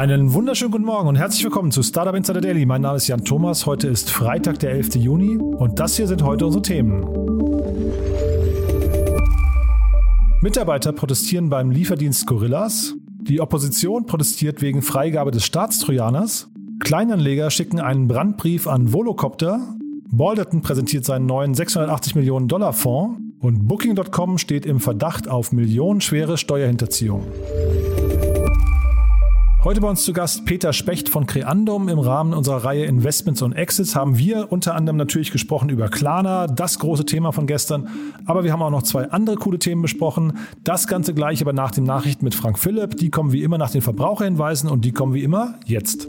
Einen wunderschönen guten Morgen und herzlich willkommen zu Startup Insider Daily. Mein Name ist Jan Thomas. Heute ist Freitag, der 11. Juni und das hier sind heute unsere Themen. Mitarbeiter protestieren beim Lieferdienst Gorillas. Die Opposition protestiert wegen Freigabe des Staatstrojaners. Kleinanleger schicken einen Brandbrief an Volocopter. Balderton präsentiert seinen neuen 680 Millionen Dollar Fonds. Und Booking.com steht im Verdacht auf millionenschwere Steuerhinterziehung. Heute bei uns zu Gast Peter Specht von Creandum. Im Rahmen unserer Reihe Investments und Exits haben wir unter anderem natürlich gesprochen über Klarna, das große Thema von gestern. Aber wir haben auch noch zwei andere coole Themen besprochen. Das Ganze gleich aber nach den Nachrichten mit Frank Philipp. Die kommen wie immer nach den Verbraucherhinweisen und die kommen wie immer jetzt.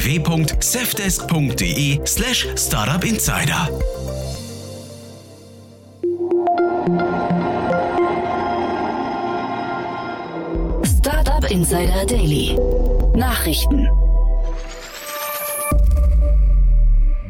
www.safdesk.de slash startupinsider. Startup Insider Daily. Nachrichten.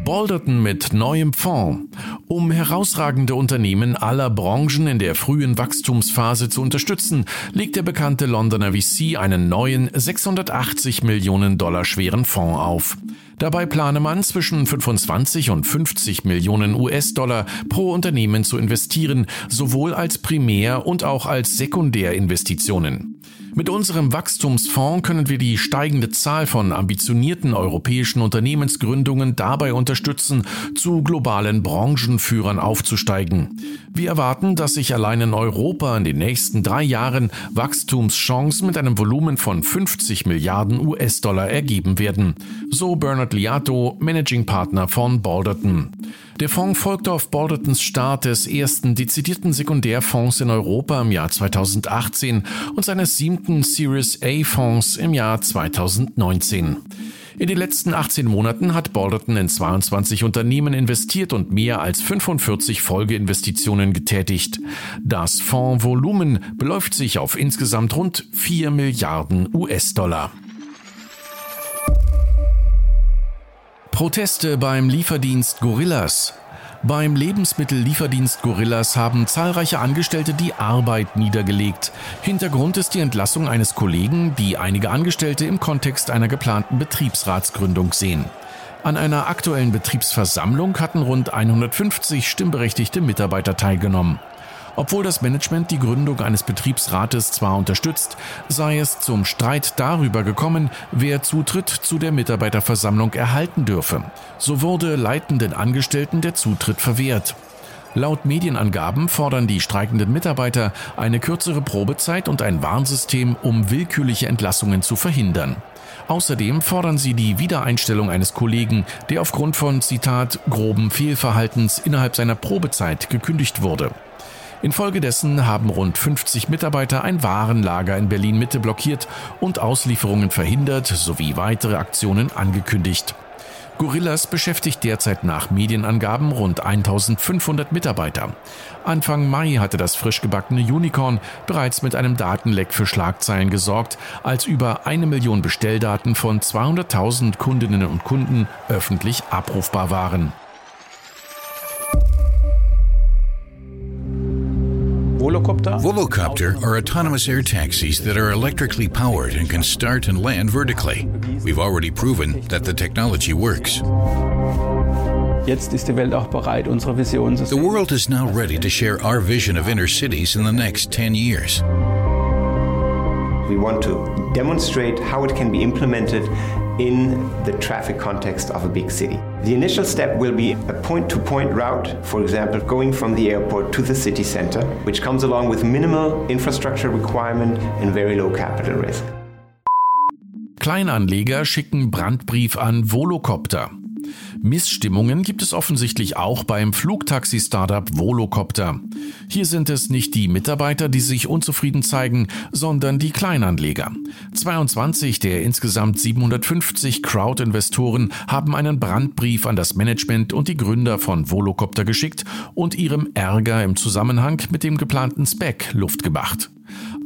Balderton mit neuem Fonds. Um herausragende Unternehmen aller Branchen in der frühen Wachstumsphase zu unterstützen, legt der bekannte Londoner VC einen neuen 680 Millionen Dollar schweren Fonds auf. Dabei plane man zwischen 25 und 50 Millionen US-Dollar pro Unternehmen zu investieren, sowohl als Primär- und auch als Sekundärinvestitionen. Mit unserem Wachstumsfonds können wir die steigende Zahl von ambitionierten europäischen Unternehmensgründungen dabei unterstützen, zu globalen Branchenführern aufzusteigen. Wir erwarten, dass sich allein in Europa in den nächsten drei Jahren Wachstumschancen mit einem Volumen von 50 Milliarden US-Dollar ergeben werden. So Bernard Liato, Managing Partner von Balderton. Der Fonds folgte auf Baldertons Start des ersten dezidierten Sekundärfonds in Europa im Jahr 2018 und seines siebten Series A Fonds im Jahr 2019. In den letzten 18 Monaten hat Balderton in 22 Unternehmen investiert und mehr als 45 Folgeinvestitionen getätigt. Das Fondsvolumen beläuft sich auf insgesamt rund 4 Milliarden US-Dollar. Proteste beim Lieferdienst Gorillas. Beim Lebensmittellieferdienst Gorillas haben zahlreiche Angestellte die Arbeit niedergelegt. Hintergrund ist die Entlassung eines Kollegen, die einige Angestellte im Kontext einer geplanten Betriebsratsgründung sehen. An einer aktuellen Betriebsversammlung hatten rund 150 stimmberechtigte Mitarbeiter teilgenommen. Obwohl das Management die Gründung eines Betriebsrates zwar unterstützt, sei es zum Streit darüber gekommen, wer Zutritt zu der Mitarbeiterversammlung erhalten dürfe. So wurde leitenden Angestellten der Zutritt verwehrt. Laut Medienangaben fordern die streikenden Mitarbeiter eine kürzere Probezeit und ein Warnsystem, um willkürliche Entlassungen zu verhindern. Außerdem fordern sie die Wiedereinstellung eines Kollegen, der aufgrund von Zitat groben Fehlverhaltens innerhalb seiner Probezeit gekündigt wurde. Infolgedessen haben rund 50 Mitarbeiter ein Warenlager in Berlin Mitte blockiert und Auslieferungen verhindert sowie weitere Aktionen angekündigt. Gorillas beschäftigt derzeit nach Medienangaben rund 1500 Mitarbeiter. Anfang Mai hatte das frisch gebackene Unicorn bereits mit einem Datenleck für Schlagzeilen gesorgt, als über eine Million Bestelldaten von 200.000 Kundinnen und Kunden öffentlich abrufbar waren. Volocopter? Volocopter are autonomous air taxis that are electrically powered and can start and land vertically. We've already proven that the technology works. Jetzt ist die Welt auch bereit, unsere Vision zu sehen. The world is now ready to share our vision of inner cities in the next 10 years. We want to demonstrate how it can be implemented in the traffic context of a big city. The initial step will be a point to point route, for example, going from the airport to the city center, which comes along with minimal infrastructure requirement and very low capital risk. Kleinanleger schicken Brandbrief an Volocopter. Missstimmungen gibt es offensichtlich auch beim Flugtaxi-Startup Volocopter. Hier sind es nicht die Mitarbeiter, die sich unzufrieden zeigen, sondern die Kleinanleger. 22 der insgesamt 750 Crowd-Investoren haben einen Brandbrief an das Management und die Gründer von Volocopter geschickt und ihrem Ärger im Zusammenhang mit dem geplanten Spec Luft gemacht.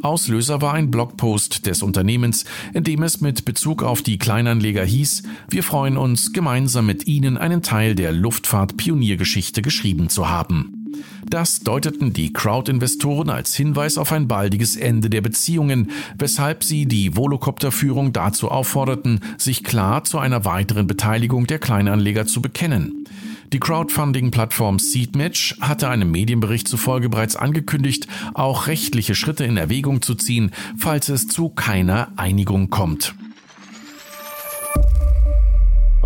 Auslöser war ein Blogpost des Unternehmens, in dem es mit Bezug auf die Kleinanleger hieß, wir freuen uns, gemeinsam mit Ihnen einen Teil der Luftfahrt-Pioniergeschichte geschrieben zu haben. Das deuteten die Crowd-Investoren als Hinweis auf ein baldiges Ende der Beziehungen, weshalb sie die Volocopter-Führung dazu aufforderten, sich klar zu einer weiteren Beteiligung der Kleinanleger zu bekennen. Die Crowdfunding-Plattform Seedmatch hatte einem Medienbericht zufolge bereits angekündigt, auch rechtliche Schritte in Erwägung zu ziehen, falls es zu keiner Einigung kommt.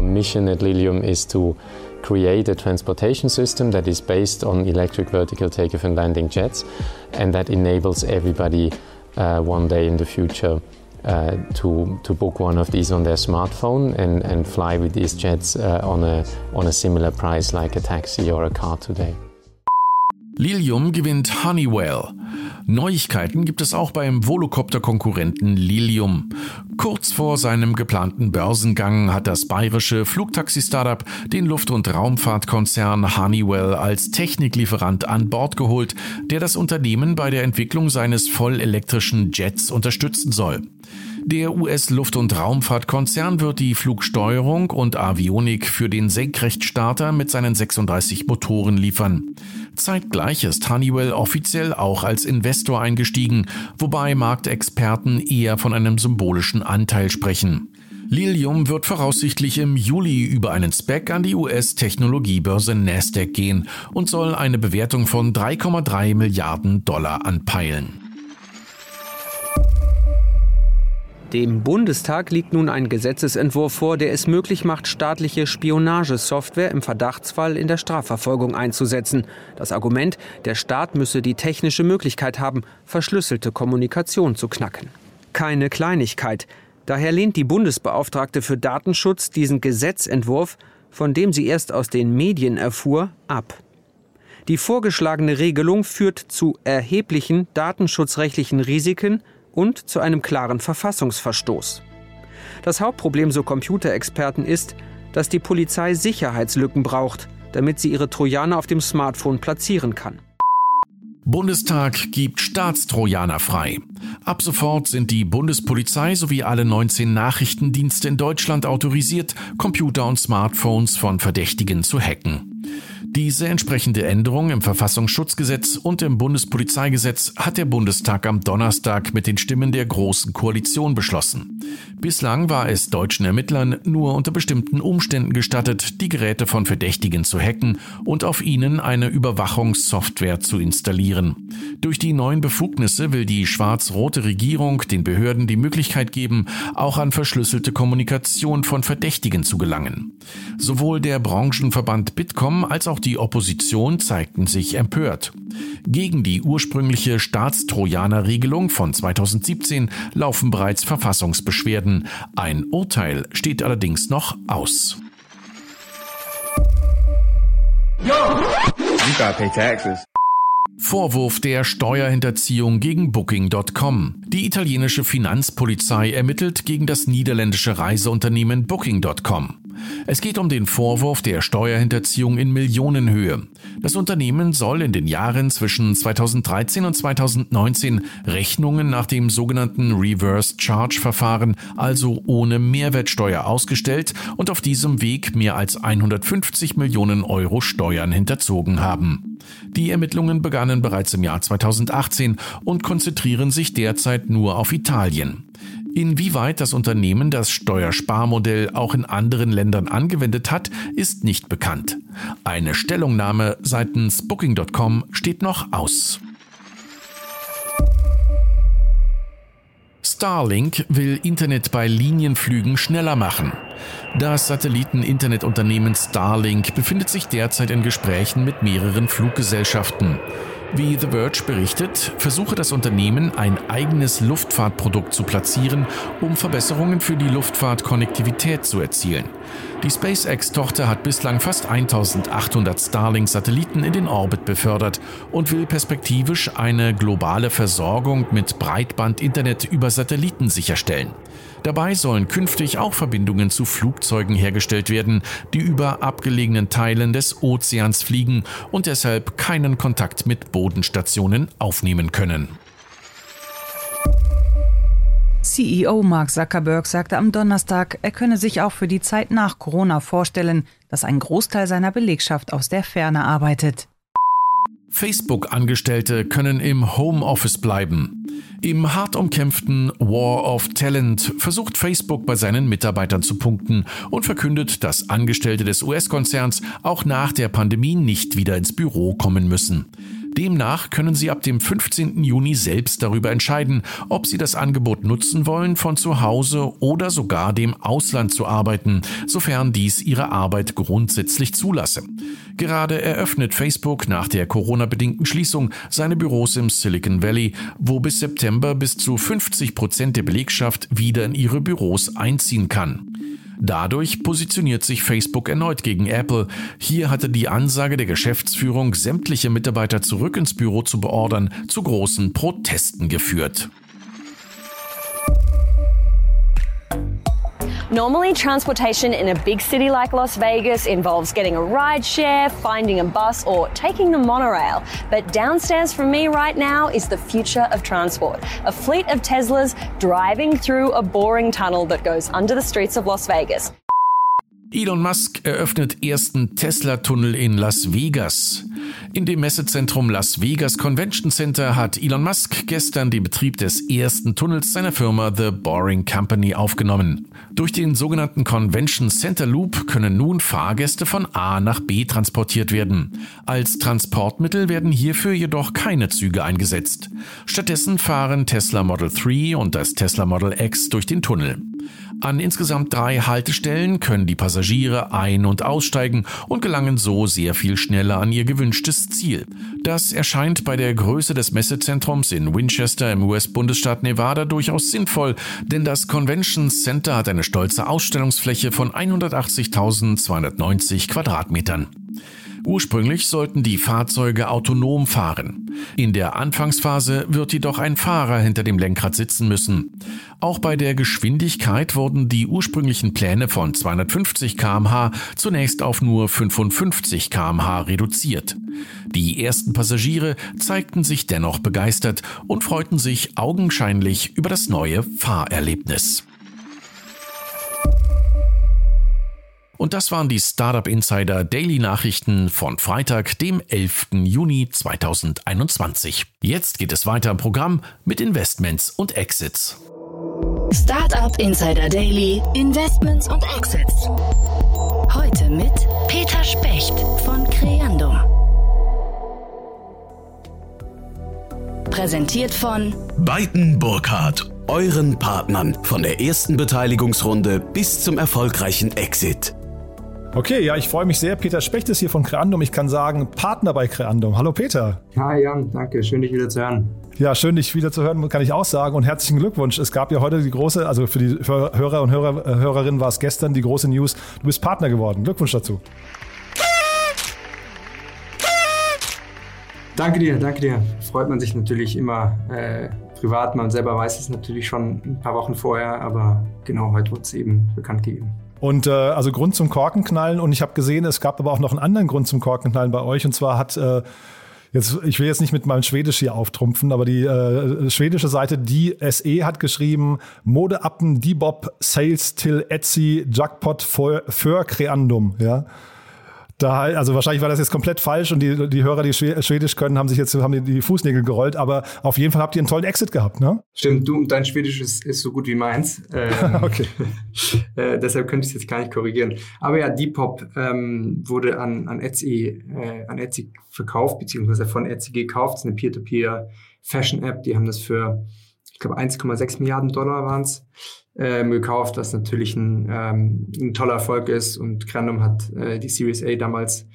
Mission at Lilium is to create a transportation system that is based on electric vertical takeoff and landing jets and that enables everybody uh, one day in the future uh, to, to book one of these on their smartphone and, and fly with these jets uh, on, a, on a similar price like a taxi or a car today. Lilium gewinnt Honeywell. Neuigkeiten gibt es auch beim Volocopter-Konkurrenten Lilium. Kurz vor seinem geplanten Börsengang hat das bayerische Flugtaxi-Startup den Luft- und Raumfahrtkonzern Honeywell als Techniklieferant an Bord geholt, der das Unternehmen bei der Entwicklung seines vollelektrischen Jets unterstützen soll. Der US-Luft- und Raumfahrtkonzern wird die Flugsteuerung und Avionik für den Senkrechtstarter mit seinen 36 Motoren liefern. Zeitgleich ist Honeywell offiziell auch als Investor eingestiegen, wobei Marktexperten eher von einem symbolischen Anteil sprechen. Lilium wird voraussichtlich im Juli über einen Spec an die US-Technologiebörse Nasdaq gehen und soll eine Bewertung von 3,3 Milliarden Dollar anpeilen. Dem Bundestag liegt nun ein Gesetzesentwurf vor, der es möglich macht, staatliche Spionagesoftware im Verdachtsfall in der Strafverfolgung einzusetzen. Das Argument, der Staat müsse die technische Möglichkeit haben, verschlüsselte Kommunikation zu knacken. Keine Kleinigkeit. Daher lehnt die Bundesbeauftragte für Datenschutz diesen Gesetzentwurf, von dem sie erst aus den Medien erfuhr, ab. Die vorgeschlagene Regelung führt zu erheblichen datenschutzrechtlichen Risiken und zu einem klaren Verfassungsverstoß. Das Hauptproblem, so Computerexperten, ist, dass die Polizei Sicherheitslücken braucht, damit sie ihre Trojaner auf dem Smartphone platzieren kann. Bundestag gibt Staatstrojaner frei. Ab sofort sind die Bundespolizei sowie alle 19 Nachrichtendienste in Deutschland autorisiert, Computer und Smartphones von Verdächtigen zu hacken. Diese entsprechende Änderung im Verfassungsschutzgesetz und im Bundespolizeigesetz hat der Bundestag am Donnerstag mit den Stimmen der Großen Koalition beschlossen. Bislang war es deutschen Ermittlern nur unter bestimmten Umständen gestattet, die Geräte von Verdächtigen zu hacken und auf ihnen eine Überwachungssoftware zu installieren. Durch die neuen Befugnisse will die schwarz-rote Regierung den Behörden die Möglichkeit geben, auch an verschlüsselte Kommunikation von Verdächtigen zu gelangen. Sowohl der Branchenverband Bitkom als auch die Opposition zeigten sich empört. Gegen die ursprüngliche Staatstrojaner-Regelung von 2017 laufen bereits Verfassungsbeschwerden. Ein Urteil steht allerdings noch aus. Vorwurf der Steuerhinterziehung gegen Booking.com. Die italienische Finanzpolizei ermittelt gegen das niederländische Reiseunternehmen Booking.com. Es geht um den Vorwurf der Steuerhinterziehung in Millionenhöhe. Das Unternehmen soll in den Jahren zwischen 2013 und 2019 Rechnungen nach dem sogenannten Reverse Charge Verfahren, also ohne Mehrwertsteuer ausgestellt und auf diesem Weg mehr als 150 Millionen Euro Steuern hinterzogen haben. Die Ermittlungen begannen bereits im Jahr 2018 und konzentrieren sich derzeit nur auf Italien. Inwieweit das Unternehmen das Steuersparmodell auch in anderen Ländern angewendet hat, ist nicht bekannt. Eine Stellungnahme seitens Booking.com steht noch aus. Starlink will Internet bei Linienflügen schneller machen. Das Satelliten-Internetunternehmen Starlink befindet sich derzeit in Gesprächen mit mehreren Fluggesellschaften. Wie The Verge berichtet, versuche das Unternehmen ein eigenes Luftfahrtprodukt zu platzieren, um Verbesserungen für die Luftfahrtkonnektivität zu erzielen. Die SpaceX-Tochter hat bislang fast 1800 Starlink-Satelliten in den Orbit befördert und will perspektivisch eine globale Versorgung mit Breitband-Internet über Satelliten sicherstellen. Dabei sollen künftig auch Verbindungen zu Flugzeugen hergestellt werden, die über abgelegenen Teilen des Ozeans fliegen und deshalb keinen Kontakt mit Bodenstationen aufnehmen können. CEO Mark Zuckerberg sagte am Donnerstag, er könne sich auch für die Zeit nach Corona vorstellen, dass ein Großteil seiner Belegschaft aus der Ferne arbeitet. Facebook-Angestellte können im Homeoffice bleiben. Im hart umkämpften War of Talent versucht Facebook bei seinen Mitarbeitern zu punkten und verkündet, dass Angestellte des US-Konzerns auch nach der Pandemie nicht wieder ins Büro kommen müssen. Demnach können Sie ab dem 15. Juni selbst darüber entscheiden, ob Sie das Angebot nutzen wollen, von zu Hause oder sogar dem Ausland zu arbeiten, sofern dies Ihre Arbeit grundsätzlich zulasse. Gerade eröffnet Facebook nach der Corona-bedingten Schließung seine Büros im Silicon Valley, wo bis September bis zu 50 Prozent der Belegschaft wieder in ihre Büros einziehen kann. Dadurch positioniert sich Facebook erneut gegen Apple. Hier hatte die Ansage der Geschäftsführung, sämtliche Mitarbeiter zurück ins Büro zu beordern, zu großen Protesten geführt. Normally, transportation in a big city like Las Vegas involves getting a ride share, finding a bus, or taking the monorail. But downstairs from me right now is the future of transport a fleet of Teslas driving through a boring tunnel that goes under the streets of Las Vegas. Elon Musk eröffnet ersten Tesla-Tunnel in Las Vegas. In dem Messezentrum Las Vegas Convention Center hat Elon Musk gestern den Betrieb des ersten Tunnels seiner Firma The Boring Company aufgenommen. Durch den sogenannten Convention Center Loop können nun Fahrgäste von A nach B transportiert werden. Als Transportmittel werden hierfür jedoch keine Züge eingesetzt. Stattdessen fahren Tesla Model 3 und das Tesla Model X durch den Tunnel. An insgesamt drei Haltestellen können die Passagiere ein- und aussteigen und gelangen so sehr viel schneller an ihr gewünschtes Ziel. Das erscheint bei der Größe des Messezentrums in Winchester im US-Bundesstaat Nevada durchaus sinnvoll, denn das Convention Center hat eine stolze Ausstellungsfläche von 180.290 Quadratmetern. Ursprünglich sollten die Fahrzeuge autonom fahren. In der Anfangsphase wird jedoch ein Fahrer hinter dem Lenkrad sitzen müssen. Auch bei der Geschwindigkeit wurden die ursprünglichen Pläne von 250 kmh zunächst auf nur 55 kmh reduziert. Die ersten Passagiere zeigten sich dennoch begeistert und freuten sich augenscheinlich über das neue Fahrerlebnis. Und das waren die Startup Insider Daily Nachrichten von Freitag, dem 11. Juni 2021. Jetzt geht es weiter im Programm mit Investments und Exits. Startup Insider Daily, Investments und Exits. Heute mit Peter Specht von Creandum. Präsentiert von Beiten Burkhardt, euren Partnern von der ersten Beteiligungsrunde bis zum erfolgreichen Exit. Okay, ja, ich freue mich sehr. Peter Specht ist hier von Creandum. Ich kann sagen, Partner bei Creandum. Hallo Peter. Hi Jan, danke. Schön, dich wieder zu hören. Ja, schön, dich wieder zu hören, kann ich auch sagen. Und herzlichen Glückwunsch. Es gab ja heute die große, also für die Hörer und Hörer, äh, Hörerinnen war es gestern die große News. Du bist Partner geworden. Glückwunsch dazu. Danke dir, danke dir. Freut man sich natürlich immer äh, privat. Man selber weiß es natürlich schon ein paar Wochen vorher, aber genau heute wurde es eben bekannt gegeben. Und äh, also Grund zum Korkenknallen. Und ich habe gesehen, es gab aber auch noch einen anderen Grund zum Korkenknallen bei euch. Und zwar hat äh, Jetzt, ich will jetzt nicht mit meinem Schwedisch hier auftrumpfen, aber die äh, schwedische Seite die SE hat geschrieben, Modeappen, Debop, Sales till Etsy, Jackpot für, für Creandum. Ja. Da, also wahrscheinlich war das jetzt komplett falsch und die, die Hörer, die Schwedisch können, haben sich jetzt haben die, Fußnägel gerollt, aber auf jeden Fall habt ihr einen tollen Exit gehabt, ne? Stimmt, du und dein Schwedisch ist, ist so gut wie meins. Ähm, okay. äh, deshalb könnte ich es jetzt gar nicht korrigieren. Aber ja, Depop ähm, wurde an, an, Etsy, äh, an Etsy verkauft, beziehungsweise von Etsy gekauft. Das ist eine Peer-to-Peer Fashion-App. Die haben das für, ich glaube, 1,6 Milliarden Dollar waren es ähm, gekauft, was natürlich ein, ähm, ein toller Erfolg ist. Und Grandum hat äh, die Series A damals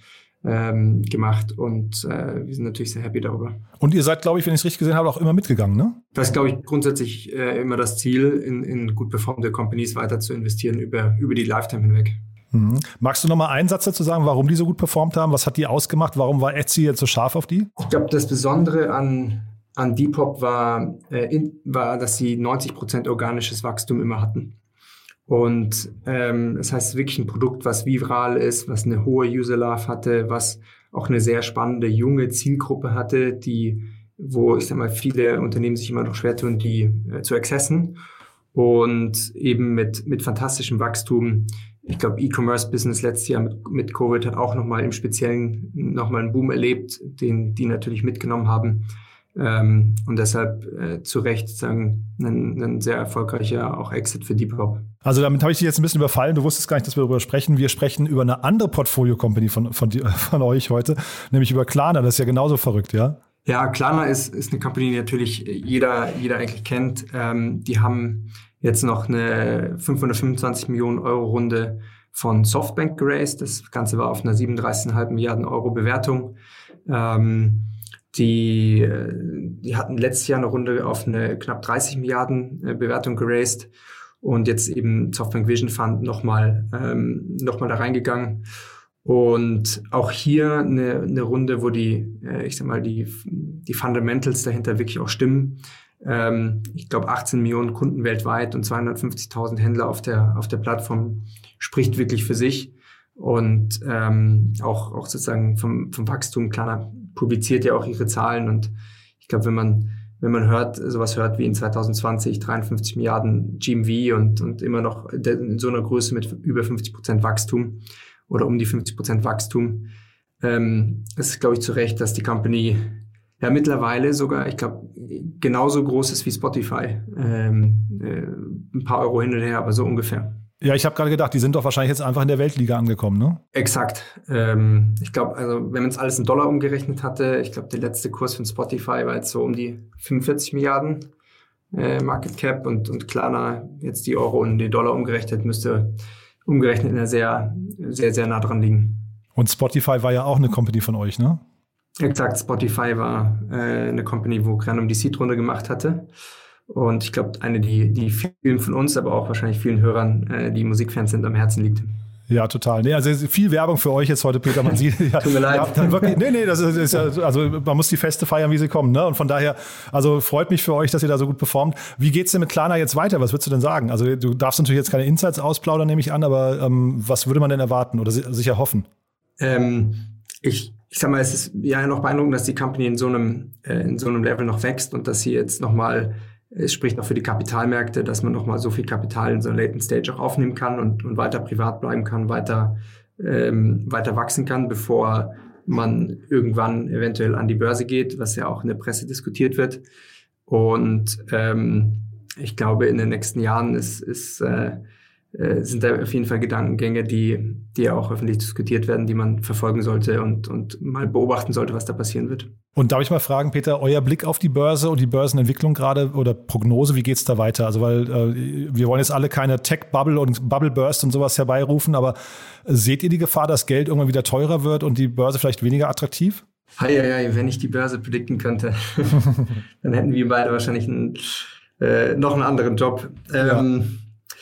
ähm, gemacht und äh, wir sind natürlich sehr happy darüber. Und ihr seid, glaube ich, wenn ich es richtig gesehen habe, auch immer mitgegangen, ne? Das ist, glaube ich, grundsätzlich äh, immer das Ziel, in, in gut performende Companies weiter zu investieren über, über die Lifetime hinweg. Mhm. Magst du noch mal einen Satz dazu sagen, warum die so gut performt haben? Was hat die ausgemacht? Warum war Etsy jetzt so scharf auf die? Ich glaube, das Besondere an, an Depop war, äh, in, war, dass sie 90 Prozent organisches Wachstum immer hatten. Und ähm, das heißt wirklich ein Produkt, was viral ist, was eine hohe User Love hatte, was auch eine sehr spannende junge Zielgruppe hatte, die, wo ich sag mal viele Unternehmen sich immer noch schwer tun, die äh, zu accessen und eben mit mit fantastischem Wachstum. Ich glaube, E-Commerce-Business letztes Jahr mit, mit Covid hat auch nochmal im Speziellen nochmal einen Boom erlebt, den die natürlich mitgenommen haben. Ähm, und deshalb äh, zu Recht sagen, ein, ein, sehr erfolgreicher auch Exit für Depop. Also damit habe ich dich jetzt ein bisschen überfallen. Du wusstest gar nicht, dass wir darüber sprechen. Wir sprechen über eine andere Portfolio-Company von, von, von euch heute, nämlich über Klarna. Das ist ja genauso verrückt, ja? Ja, Klarna ist, ist eine Company, die natürlich jeder, jeder eigentlich kennt. Ähm, die haben jetzt noch eine 525 Millionen Euro Runde von Softbank geraced. Das Ganze war auf einer 37,5 Milliarden Euro Bewertung. Ähm, die, äh, die hatten letztes Jahr eine Runde auf eine knapp 30 Milliarden äh, Bewertung geraced und jetzt eben Softbank Vision Fund nochmal ähm, noch da reingegangen. Und auch hier eine, eine Runde, wo die, äh, ich sag mal, die, die Fundamentals dahinter wirklich auch stimmen. Ähm, ich glaube, 18 Millionen Kunden weltweit und 250.000 Händler auf der, auf der Plattform spricht wirklich für sich. Und ähm, auch, auch sozusagen vom, vom Wachstum, klar, publiziert ja auch ihre Zahlen. Und ich glaube, wenn man, wenn man hört, sowas hört wie in 2020 53 Milliarden GMV und, und immer noch in so einer Größe mit über 50 Prozent Wachstum oder um die 50 Prozent Wachstum, ähm, ist, glaube ich, zu Recht, dass die Company ja mittlerweile sogar, ich glaube, genauso groß ist wie Spotify. Ähm, äh, ein paar Euro hin und her, aber so ungefähr. Ja, ich habe gerade gedacht, die sind doch wahrscheinlich jetzt einfach in der Weltliga angekommen, ne? Exakt. Ähm, ich glaube, also wenn man es alles in Dollar umgerechnet hatte, ich glaube, der letzte Kurs von Spotify war jetzt so um die 45 Milliarden äh, Market Cap und, und Klarna jetzt die Euro und die Dollar umgerechnet müsste umgerechnet in der sehr, sehr, sehr nah dran liegen. Und Spotify war ja auch eine Company von euch, ne? Exakt, Spotify war äh, eine Company, wo Granum die Seed-Runde gemacht hatte. Und ich glaube, eine, die, die vielen von uns, aber auch wahrscheinlich vielen Hörern, äh, die Musikfans sind, am Herzen liegt. Ja, total. Nee, also viel Werbung für euch jetzt heute, Peter. Man sieht, ja, Tut mir leid. Ja, wirklich, nee, nee, das ist, ist, ja, also man muss die Feste feiern, wie sie kommen. Ne? Und von daher, also freut mich für euch, dass ihr da so gut performt. Wie geht's denn mit Klarna jetzt weiter? Was würdest du denn sagen? Also du darfst natürlich jetzt keine Insights ausplaudern, nehme ich an, aber ähm, was würde man denn erwarten oder sich erhoffen? Ähm, ich, ich sag mal, es ist ja noch beeindruckend, dass die Company in so einem, äh, in so einem Level noch wächst und dass sie jetzt nochmal es spricht auch für die Kapitalmärkte, dass man nochmal so viel Kapital in so einer Latent Stage auch aufnehmen kann und, und weiter privat bleiben kann, weiter, ähm, weiter wachsen kann, bevor man irgendwann eventuell an die Börse geht, was ja auch in der Presse diskutiert wird. Und ähm, ich glaube, in den nächsten Jahren ist, ist äh, äh, sind da auf jeden Fall Gedankengänge, die, die auch öffentlich diskutiert werden, die man verfolgen sollte und, und mal beobachten sollte, was da passieren wird. Und darf ich mal fragen, Peter, euer Blick auf die Börse und die Börsenentwicklung gerade oder Prognose, wie geht es da weiter? Also, weil äh, wir wollen jetzt alle keine Tech-Bubble und Bubble-Burst und sowas herbeirufen, aber seht ihr die Gefahr, dass Geld irgendwann wieder teurer wird und die Börse vielleicht weniger attraktiv? Hei, wenn ich die Börse predikten könnte, dann hätten wir beide wahrscheinlich einen, äh, noch einen anderen Job. Ähm, ja.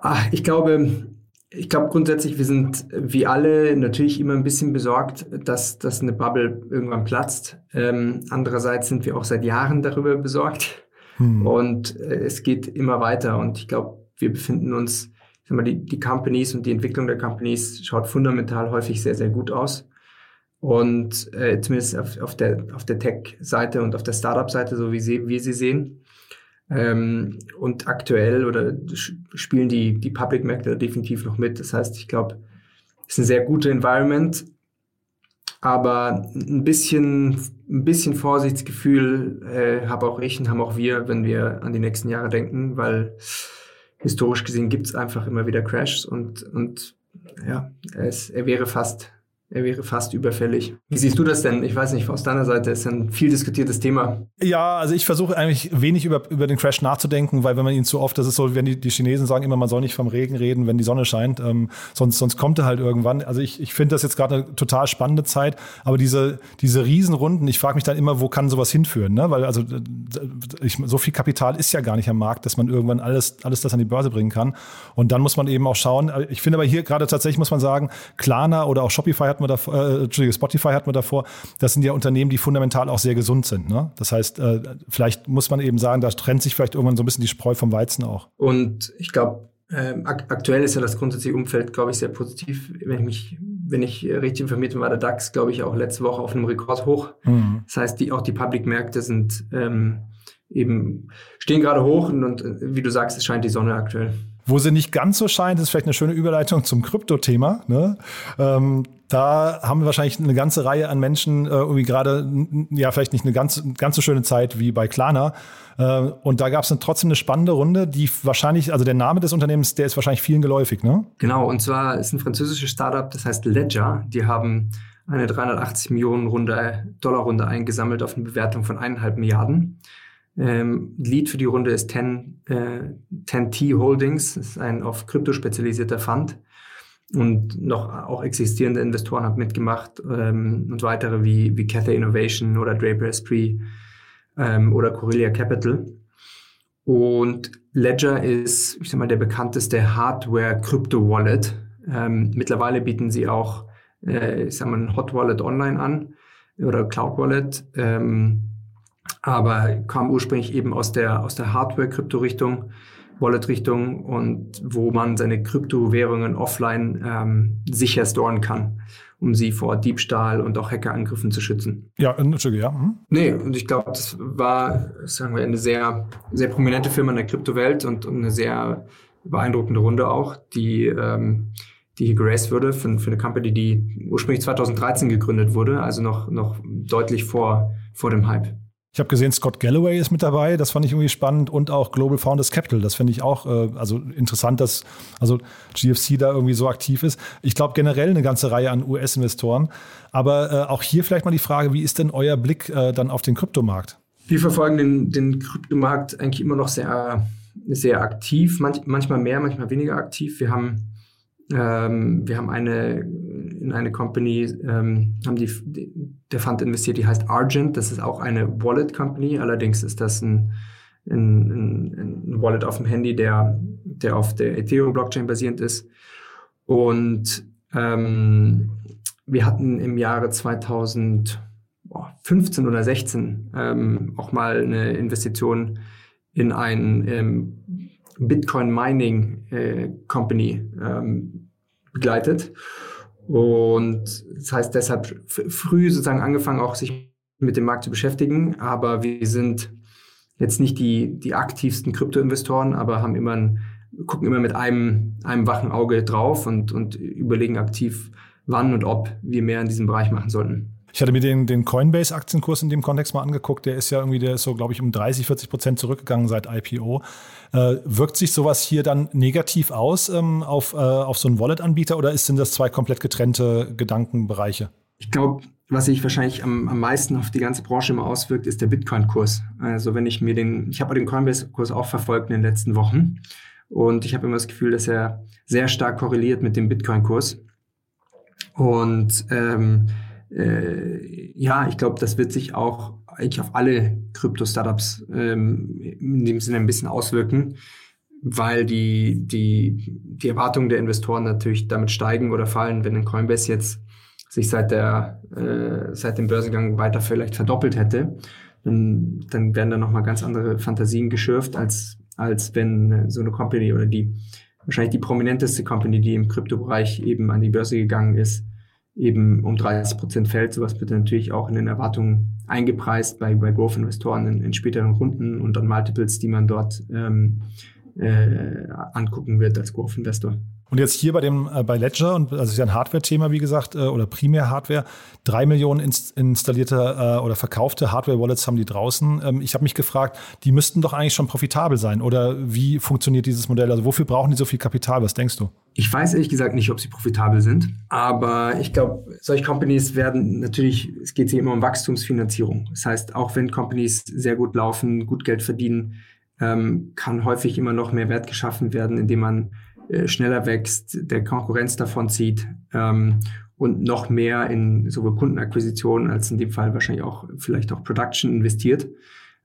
Ach, ich glaube, ich glaube grundsätzlich, wir sind wie alle natürlich immer ein bisschen besorgt, dass, dass eine Bubble irgendwann platzt. Ähm, andererseits sind wir auch seit Jahren darüber besorgt. Hm. Und äh, es geht immer weiter. Und ich glaube, wir befinden uns, ich sag mal, die, die Companies und die Entwicklung der Companies schaut fundamental häufig sehr, sehr gut aus. Und äh, zumindest auf, auf der, auf der Tech-Seite und auf der Startup-Seite, so wie sie, wir sie sehen. Ähm, und aktuell oder spielen die, die Public-Märkte definitiv noch mit. Das heißt, ich glaube, es ist ein sehr guter Environment, aber ein bisschen, ein bisschen Vorsichtsgefühl äh, habe auch ich und haben auch wir, wenn wir an die nächsten Jahre denken, weil historisch gesehen gibt es einfach immer wieder Crashs und, und ja, es, er wäre fast er wäre fast überfällig. Wie siehst du das denn? Ich weiß nicht, aus deiner Seite ist ein viel diskutiertes Thema. Ja, also ich versuche eigentlich wenig über, über den Crash nachzudenken, weil wenn man ihn zu oft, das ist so, wenn die, die Chinesen sagen immer, man soll nicht vom Regen reden, wenn die Sonne scheint, ähm, sonst, sonst kommt er halt irgendwann. Also ich, ich finde das jetzt gerade eine total spannende Zeit, aber diese, diese Riesenrunden, ich frage mich dann immer, wo kann sowas hinführen? Ne? Weil also ich, so viel Kapital ist ja gar nicht am Markt, dass man irgendwann alles, alles das an die Börse bringen kann. Und dann muss man eben auch schauen. Ich finde aber hier gerade tatsächlich muss man sagen, Klarna oder auch Shopify hat hatten wir davor, äh, Entschuldige, Spotify hatten wir davor, das sind ja Unternehmen, die fundamental auch sehr gesund sind. Ne? Das heißt, äh, vielleicht muss man eben sagen, da trennt sich vielleicht irgendwann so ein bisschen die Spreu vom Weizen auch. Und ich glaube, ähm, ak aktuell ist ja das grundsätzliche Umfeld, glaube ich, sehr positiv. Wenn ich mich, wenn ich richtig informiert bin, war der DAX, glaube ich, auch letzte Woche auf einem Rekordhoch. Mhm. Das heißt, die, auch die Public-Märkte sind ähm, eben, stehen gerade hoch und, und wie du sagst, es scheint die Sonne aktuell. Wo sie nicht ganz so scheint, ist vielleicht eine schöne Überleitung zum Krypto-Thema. Ne? Ähm, da haben wir wahrscheinlich eine ganze Reihe an Menschen äh, irgendwie gerade, ja, vielleicht nicht eine ganz, ganz so schöne Zeit wie bei Klarna. Äh, und da gab es trotzdem eine spannende Runde, die wahrscheinlich, also der Name des Unternehmens, der ist wahrscheinlich vielen geläufig, ne? Genau, und zwar ist ein französisches Startup, das heißt Ledger. Die haben eine 380 Millionen Runde, Dollar Runde eingesammelt auf eine Bewertung von eineinhalb Milliarden. Ähm, Lead für die Runde ist 10, äh, 10T Holdings, ist ein auf Krypto spezialisierter Fund. Und noch auch existierende Investoren haben mitgemacht ähm, und weitere wie, wie Cathay Innovation oder Draper Esprit ähm, oder Corelia Capital. Und Ledger ist, ich sag mal, der bekannteste Hardware-Crypto-Wallet. Ähm, mittlerweile bieten sie auch, äh, ich sag mal, ein Hot Wallet online an oder Cloud Wallet. Ähm, aber kam ursprünglich eben aus der, aus der Hardware-Krypto-Richtung, Wallet-Richtung und wo man seine Kryptowährungen offline ähm, sicher storen kann, um sie vor Diebstahl und auch Hackerangriffen zu schützen. Ja, Entschuldige, ja. Hm. Nee, und ich glaube, das war, sagen wir, eine sehr, sehr prominente Firma in der Kryptowelt und, und eine sehr beeindruckende Runde auch, die, ähm, die hier geraced wurde für, für eine Company, die ursprünglich 2013 gegründet wurde, also noch, noch deutlich vor, vor dem Hype. Ich habe gesehen, Scott Galloway ist mit dabei, das fand ich irgendwie spannend und auch Global Founders Capital, das finde ich auch äh, also interessant, dass also GFC da irgendwie so aktiv ist. Ich glaube generell eine ganze Reihe an US-Investoren, aber äh, auch hier vielleicht mal die Frage, wie ist denn euer Blick äh, dann auf den Kryptomarkt? Wir verfolgen den, den Kryptomarkt eigentlich immer noch sehr, sehr aktiv, manch, manchmal mehr, manchmal weniger aktiv. Wir haben, ähm, wir haben eine in eine Company, ähm, haben die, der Fund investiert, die heißt Argent. Das ist auch eine Wallet Company. Allerdings ist das ein, ein, ein, ein Wallet auf dem Handy, der, der auf der Ethereum Blockchain basierend ist. Und ähm, wir hatten im Jahre 2015 oder 16 ähm, auch mal eine Investition in ein ähm, Bitcoin Mining äh, Company ähm, begleitet. Und das heißt deshalb früh sozusagen angefangen, auch sich mit dem Markt zu beschäftigen. Aber wir sind jetzt nicht die, die aktivsten Kryptoinvestoren, aber haben immer ein, gucken immer mit einem, einem wachen Auge drauf und, und überlegen aktiv, wann und ob wir mehr in diesem Bereich machen sollten. Ich hatte mir den, den Coinbase-Aktienkurs in dem Kontext mal angeguckt. Der ist ja irgendwie, der ist so, glaube ich, um 30, 40 Prozent zurückgegangen seit IPO. Äh, wirkt sich sowas hier dann negativ aus ähm, auf, äh, auf so einen Wallet-Anbieter oder sind das zwei komplett getrennte Gedankenbereiche? Ich glaube, was sich wahrscheinlich am, am meisten auf die ganze Branche immer auswirkt, ist der Bitcoin-Kurs. Also wenn ich mir den, ich habe den Coinbase-Kurs auch verfolgt in den letzten Wochen und ich habe immer das Gefühl, dass er sehr stark korreliert mit dem Bitcoin-Kurs. Und ähm, äh, ja, ich glaube, das wird sich auch eigentlich auf alle Krypto-Startups ähm, in dem Sinne ein bisschen auswirken, weil die, die, die Erwartungen der Investoren natürlich damit steigen oder fallen, wenn ein Coinbase jetzt sich seit, der, äh, seit dem Börsengang weiter vielleicht verdoppelt hätte, dann, dann werden da nochmal ganz andere Fantasien geschürft, als, als wenn so eine Company oder die wahrscheinlich die prominenteste Company, die im Kryptobereich eben an die Börse gegangen ist, eben um 30 Prozent fällt. Sowas wird natürlich auch in den Erwartungen eingepreist bei, bei Growth-Investoren in, in, späteren Runden und dann Multiples, die man dort ähm, äh, angucken wird als Growth-Investor. Und jetzt hier bei dem äh, bei Ledger und also ist ja ein Hardware-Thema, wie gesagt, äh, oder primär Hardware. Drei Millionen ins, installierte äh, oder verkaufte Hardware-Wallets haben die draußen. Ähm, ich habe mich gefragt, die müssten doch eigentlich schon profitabel sein. Oder wie funktioniert dieses Modell? Also wofür brauchen die so viel Kapital? Was denkst du? Ich weiß ehrlich gesagt nicht, ob sie profitabel sind. Aber ich glaube, solche Companies werden natürlich, es geht sich immer um Wachstumsfinanzierung. Das heißt, auch wenn Companies sehr gut laufen, gut Geld verdienen, ähm, kann häufig immer noch mehr Wert geschaffen werden, indem man schneller wächst, der Konkurrenz davon zieht ähm, und noch mehr in sowohl Kundenakquisition als in dem Fall wahrscheinlich auch vielleicht auch Production investiert,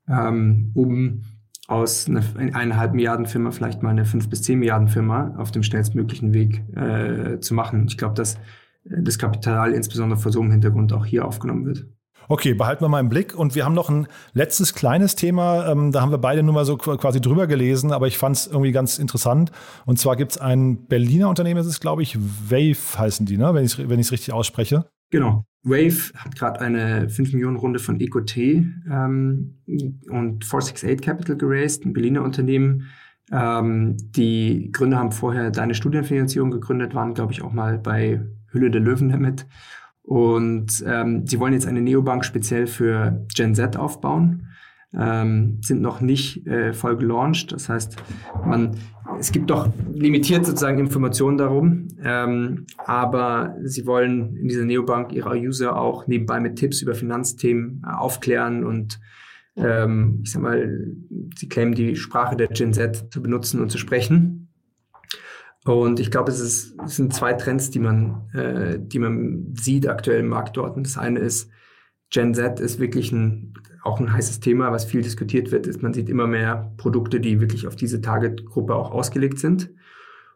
ähm, um aus einer eineinhalb Milliarden Firma vielleicht mal eine fünf bis zehn Milliarden Firma auf dem schnellstmöglichen Weg äh, zu machen. Ich glaube, dass äh, das Kapital insbesondere vor so einem Hintergrund auch hier aufgenommen wird. Okay, behalten wir mal im Blick. Und wir haben noch ein letztes kleines Thema. Ähm, da haben wir beide nur mal so quasi drüber gelesen, aber ich fand es irgendwie ganz interessant. Und zwar gibt es ein Berliner Unternehmen, das ist, glaube ich, Wave heißen die, ne? wenn ich es wenn richtig ausspreche. Genau. Wave hat gerade eine 5 Millionen Runde von EcoT ähm, und 468 Capital geraced, ein Berliner Unternehmen. Ähm, die Gründer haben vorher deine Studienfinanzierung gegründet, waren, glaube ich, auch mal bei Hülle der Löwen damit und ähm, sie wollen jetzt eine Neobank speziell für Gen Z aufbauen. Ähm, sind noch nicht äh, voll gelauncht. Das heißt, man, es gibt doch limitiert sozusagen Informationen darum. Ähm, aber sie wollen in dieser Neobank ihre User auch nebenbei mit Tipps über Finanzthemen äh, aufklären und ähm, ich sag mal, sie claimen die Sprache der Gen Z zu benutzen und zu sprechen. Und ich glaube, es, ist, es sind zwei Trends, die man, äh, die man sieht aktuell im Markt dort. Und das eine ist, Gen Z ist wirklich ein, auch ein heißes Thema, was viel diskutiert wird. Ist, man sieht immer mehr Produkte, die wirklich auf diese Target-Gruppe auch ausgelegt sind.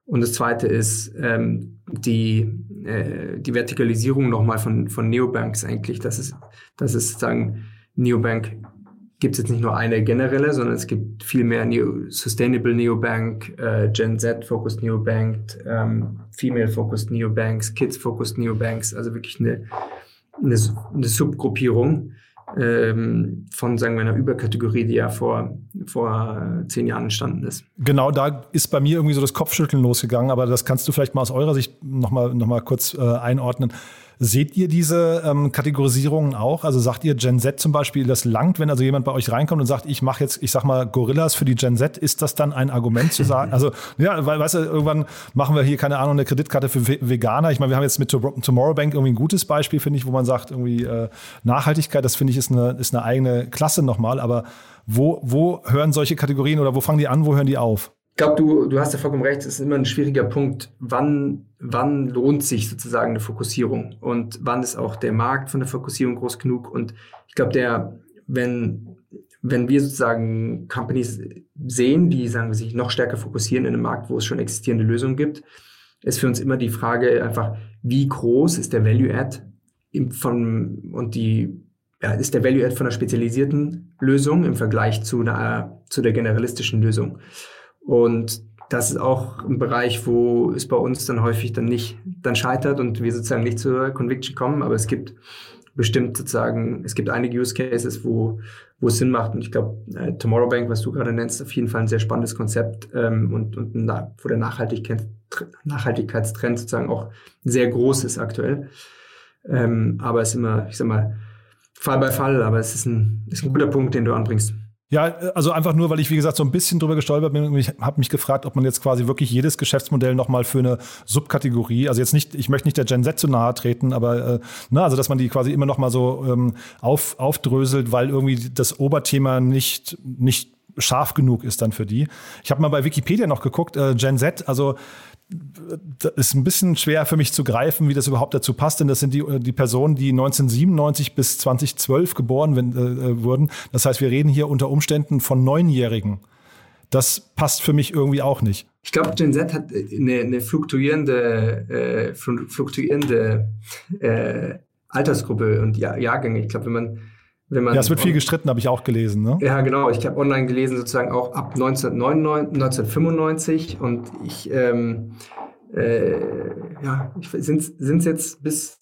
Und das zweite ist ähm, die, äh, die Vertikalisierung nochmal von, von Neobanks eigentlich. Das ist, das ist sozusagen Neobank gibt es jetzt nicht nur eine generelle, sondern es gibt viel mehr Neo, Sustainable Neobank, äh, Gen Z-Focused Neobank, ähm, Female-Focused Neobanks, Kids-Focused Neobanks, also wirklich eine, eine, eine Subgruppierung ähm, von, sagen wir, einer Überkategorie, die ja vor, vor zehn Jahren entstanden ist. Genau, da ist bei mir irgendwie so das Kopfschütteln losgegangen, aber das kannst du vielleicht mal aus eurer Sicht nochmal noch mal kurz äh, einordnen. Seht ihr diese ähm, Kategorisierungen auch? Also sagt ihr Gen Z zum Beispiel, das langt, wenn also jemand bei euch reinkommt und sagt, ich mache jetzt, ich sag mal, Gorillas für die Gen Z, ist das dann ein Argument zu sagen? Also, ja, weil, weißt du, irgendwann machen wir hier, keine Ahnung, eine Kreditkarte für Veganer. Ich meine, wir haben jetzt mit Tomorrow Bank irgendwie ein gutes Beispiel, finde ich, wo man sagt, irgendwie äh, Nachhaltigkeit, das finde ich, ist eine, ist eine eigene Klasse nochmal. Aber wo, wo hören solche Kategorien oder wo fangen die an, wo hören die auf? Ich glaube, du, du hast ja vollkommen recht, es ist immer ein schwieriger Punkt, wann, wann lohnt sich sozusagen eine Fokussierung und wann ist auch der Markt von der Fokussierung groß genug. Und ich glaube, der, wenn, wenn wir sozusagen Companies sehen, die sagen wir sich noch stärker fokussieren in einem Markt, wo es schon existierende Lösungen gibt, ist für uns immer die Frage einfach, wie groß ist der Value Add von, und die, ja, ist der Value Add von einer spezialisierten Lösung im Vergleich zu einer, zu der generalistischen Lösung. Und das ist auch ein Bereich, wo es bei uns dann häufig dann nicht dann scheitert und wir sozusagen nicht zur Conviction kommen. Aber es gibt bestimmt sozusagen, es gibt einige Use Cases, wo, wo es Sinn macht. Und ich glaube, äh, Tomorrow Bank, was du gerade nennst, auf jeden Fall ein sehr spannendes Konzept ähm, und, und na, wo der Nachhaltigkeit, Nachhaltigkeitstrend sozusagen auch sehr groß ist aktuell. Ähm, aber es ist immer, ich sag mal, Fall bei Fall, aber es ist ein, ist ein guter Punkt, den du anbringst. Ja, also einfach nur, weil ich, wie gesagt, so ein bisschen drüber gestolpert bin. Ich habe mich gefragt, ob man jetzt quasi wirklich jedes Geschäftsmodell nochmal für eine Subkategorie, also jetzt nicht, ich möchte nicht der Gen Z zu nahe treten, aber äh, ne, also dass man die quasi immer nochmal so ähm, auf, aufdröselt, weil irgendwie das Oberthema nicht, nicht scharf genug ist dann für die. Ich habe mal bei Wikipedia noch geguckt, äh, Gen Z, also ist ein bisschen schwer für mich zu greifen, wie das überhaupt dazu passt, denn das sind die, die Personen, die 1997 bis 2012 geboren äh, äh, wurden. Das heißt, wir reden hier unter Umständen von Neunjährigen. Das passt für mich irgendwie auch nicht. Ich glaube, Gen Z hat eine, eine fluktuierende, äh, fluktuierende äh, Altersgruppe und Jahrgänge. Ich glaube, wenn man wenn man ja, es wird viel gestritten, habe ich auch gelesen. Ne? Ja, genau. Ich habe online gelesen, sozusagen auch ab 1999, 1995. Und ich, ähm, äh, ja, sind es jetzt bis,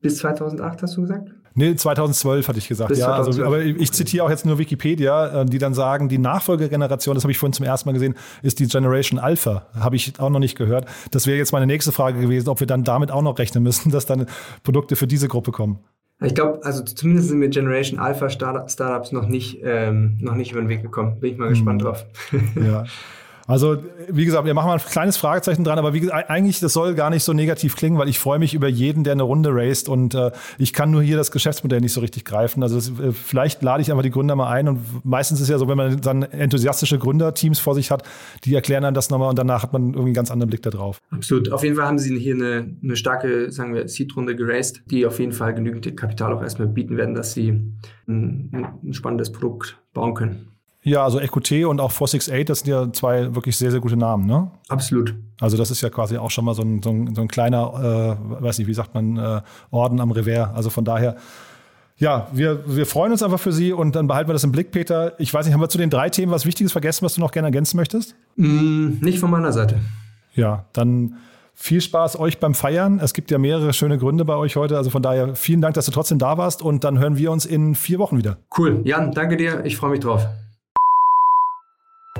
bis 2008, hast du gesagt? Nee, 2012 hatte ich gesagt. ja, also, aber ich zitiere auch jetzt nur Wikipedia, äh, die dann sagen, die Nachfolgegeneration, das habe ich vorhin zum ersten Mal gesehen, ist die Generation Alpha. Habe ich auch noch nicht gehört. Das wäre jetzt meine nächste Frage gewesen, ob wir dann damit auch noch rechnen müssen, dass dann Produkte für diese Gruppe kommen. Ich glaube, also zumindest sind mit Generation Alpha Startups noch nicht, ähm, noch nicht über den Weg gekommen. Bin ich mal gespannt mhm. drauf. Ja. Also, wie gesagt, wir machen mal ein kleines Fragezeichen dran, aber wie eigentlich, das soll gar nicht so negativ klingen, weil ich freue mich über jeden, der eine Runde raced und äh, ich kann nur hier das Geschäftsmodell nicht so richtig greifen. Also das, äh, vielleicht lade ich einfach die Gründer mal ein und meistens ist es ja so, wenn man dann enthusiastische Gründerteams vor sich hat, die erklären dann das nochmal und danach hat man irgendwie einen ganz anderen Blick da drauf. Absolut. Auf jeden Fall haben sie hier eine, eine starke, sagen wir, Seed-Runde geraced, die auf jeden Fall genügend Kapital auch erstmal bieten werden, dass sie ein, ein spannendes Produkt bauen können. Ja, also EQT und auch 468, das sind ja zwei wirklich sehr, sehr gute Namen, ne? Absolut. Also das ist ja quasi auch schon mal so ein, so ein, so ein kleiner, äh, weiß nicht, wie sagt man, äh, Orden am Revers. Also von daher, ja, wir, wir freuen uns einfach für Sie und dann behalten wir das im Blick, Peter. Ich weiß nicht, haben wir zu den drei Themen was Wichtiges vergessen, was du noch gerne ergänzen möchtest? Mm, nicht von meiner Seite. Ja, dann viel Spaß euch beim Feiern. Es gibt ja mehrere schöne Gründe bei euch heute. Also von daher vielen Dank, dass du trotzdem da warst und dann hören wir uns in vier Wochen wieder. Cool. Jan, danke dir. Ich freue mich drauf.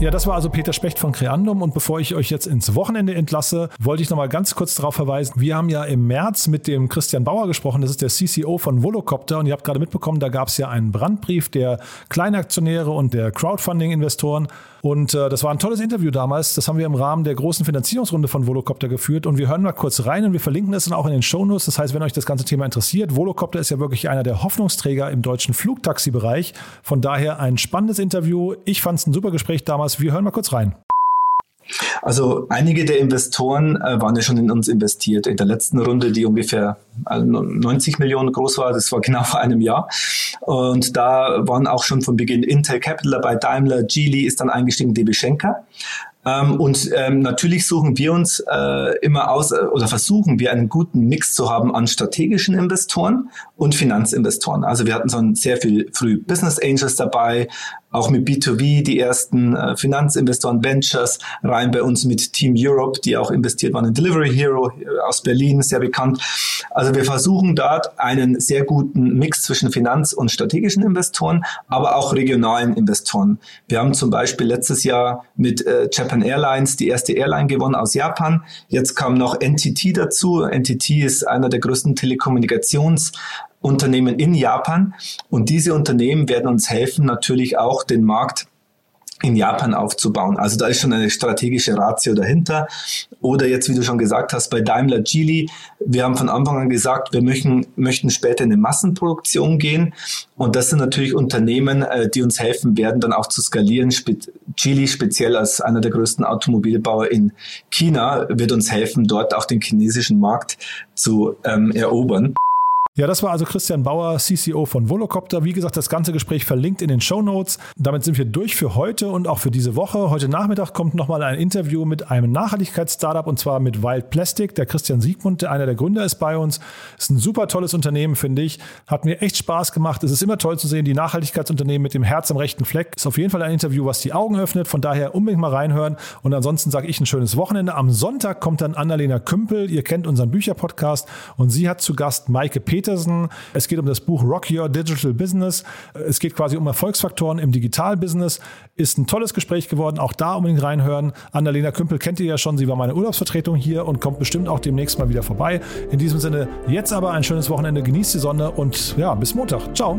Ja, das war also Peter Specht von Creandum. Und bevor ich euch jetzt ins Wochenende entlasse, wollte ich noch mal ganz kurz darauf verweisen. Wir haben ja im März mit dem Christian Bauer gesprochen. Das ist der CCO von Volocopter. Und ihr habt gerade mitbekommen, da gab es ja einen Brandbrief der Kleinaktionäre und der Crowdfunding-Investoren. Und äh, das war ein tolles Interview damals. Das haben wir im Rahmen der großen Finanzierungsrunde von Volocopter geführt. Und wir hören mal kurz rein und wir verlinken es dann auch in den Shownotes. Das heißt, wenn euch das ganze Thema interessiert, Volocopter ist ja wirklich einer der Hoffnungsträger im deutschen Flugtaxi-Bereich. Von daher ein spannendes Interview. Ich fand es ein super Gespräch damals. Wir hören mal kurz rein. Also einige der Investoren äh, waren ja schon in uns investiert. In der letzten Runde, die ungefähr 90 äh, Millionen groß war, das war genau vor einem Jahr. Und da waren auch schon von Beginn Intel Capital dabei, Daimler, Geely ist dann eingestiegen, DB Schenker. Ähm, und ähm, natürlich suchen wir uns äh, immer aus äh, oder versuchen wir einen guten Mix zu haben an strategischen Investoren und Finanzinvestoren. Also wir hatten ein sehr viel früh Business Angels dabei, auch mit B2B, die ersten äh, Finanzinvestoren, Ventures, rein bei uns mit Team Europe, die auch investiert waren in Delivery Hero äh, aus Berlin, sehr bekannt. Also wir versuchen dort einen sehr guten Mix zwischen Finanz- und strategischen Investoren, aber auch regionalen Investoren. Wir haben zum Beispiel letztes Jahr mit äh, Japan Airlines die erste Airline gewonnen aus Japan. Jetzt kam noch NTT dazu. NTT ist einer der größten Telekommunikations Unternehmen in Japan. Und diese Unternehmen werden uns helfen, natürlich auch den Markt in Japan aufzubauen. Also da ist schon eine strategische Ratio dahinter. Oder jetzt, wie du schon gesagt hast, bei Daimler Geely, wir haben von Anfang an gesagt, wir möchten, möchten später in eine Massenproduktion gehen. Und das sind natürlich Unternehmen, äh, die uns helfen werden, dann auch zu skalieren. Geely speziell als einer der größten Automobilbauer in China wird uns helfen, dort auch den chinesischen Markt zu ähm, erobern. Ja, das war also Christian Bauer, CCO von Volocopter. Wie gesagt, das ganze Gespräch verlinkt in den Show Notes. Damit sind wir durch für heute und auch für diese Woche. Heute Nachmittag kommt nochmal ein Interview mit einem Nachhaltigkeitsstartup und zwar mit Wild Plastic. Der Christian Siegmund, der einer der Gründer ist bei uns. Ist ein super tolles Unternehmen, finde ich. Hat mir echt Spaß gemacht. Es ist immer toll zu sehen, die Nachhaltigkeitsunternehmen mit dem Herz am rechten Fleck. Ist auf jeden Fall ein Interview, was die Augen öffnet. Von daher unbedingt mal reinhören. Und ansonsten sage ich ein schönes Wochenende. Am Sonntag kommt dann Annalena Kümpel. Ihr kennt unseren Bücherpodcast und sie hat zu Gast Maike Peter Petersen. Es geht um das Buch Rock Your Digital Business. Es geht quasi um Erfolgsfaktoren im Digitalbusiness. Ist ein tolles Gespräch geworden. Auch da unbedingt reinhören. Annalena Kümpel kennt ihr ja schon. Sie war meine Urlaubsvertretung hier und kommt bestimmt auch demnächst mal wieder vorbei. In diesem Sinne, jetzt aber ein schönes Wochenende. Genießt die Sonne und ja, bis Montag. Ciao.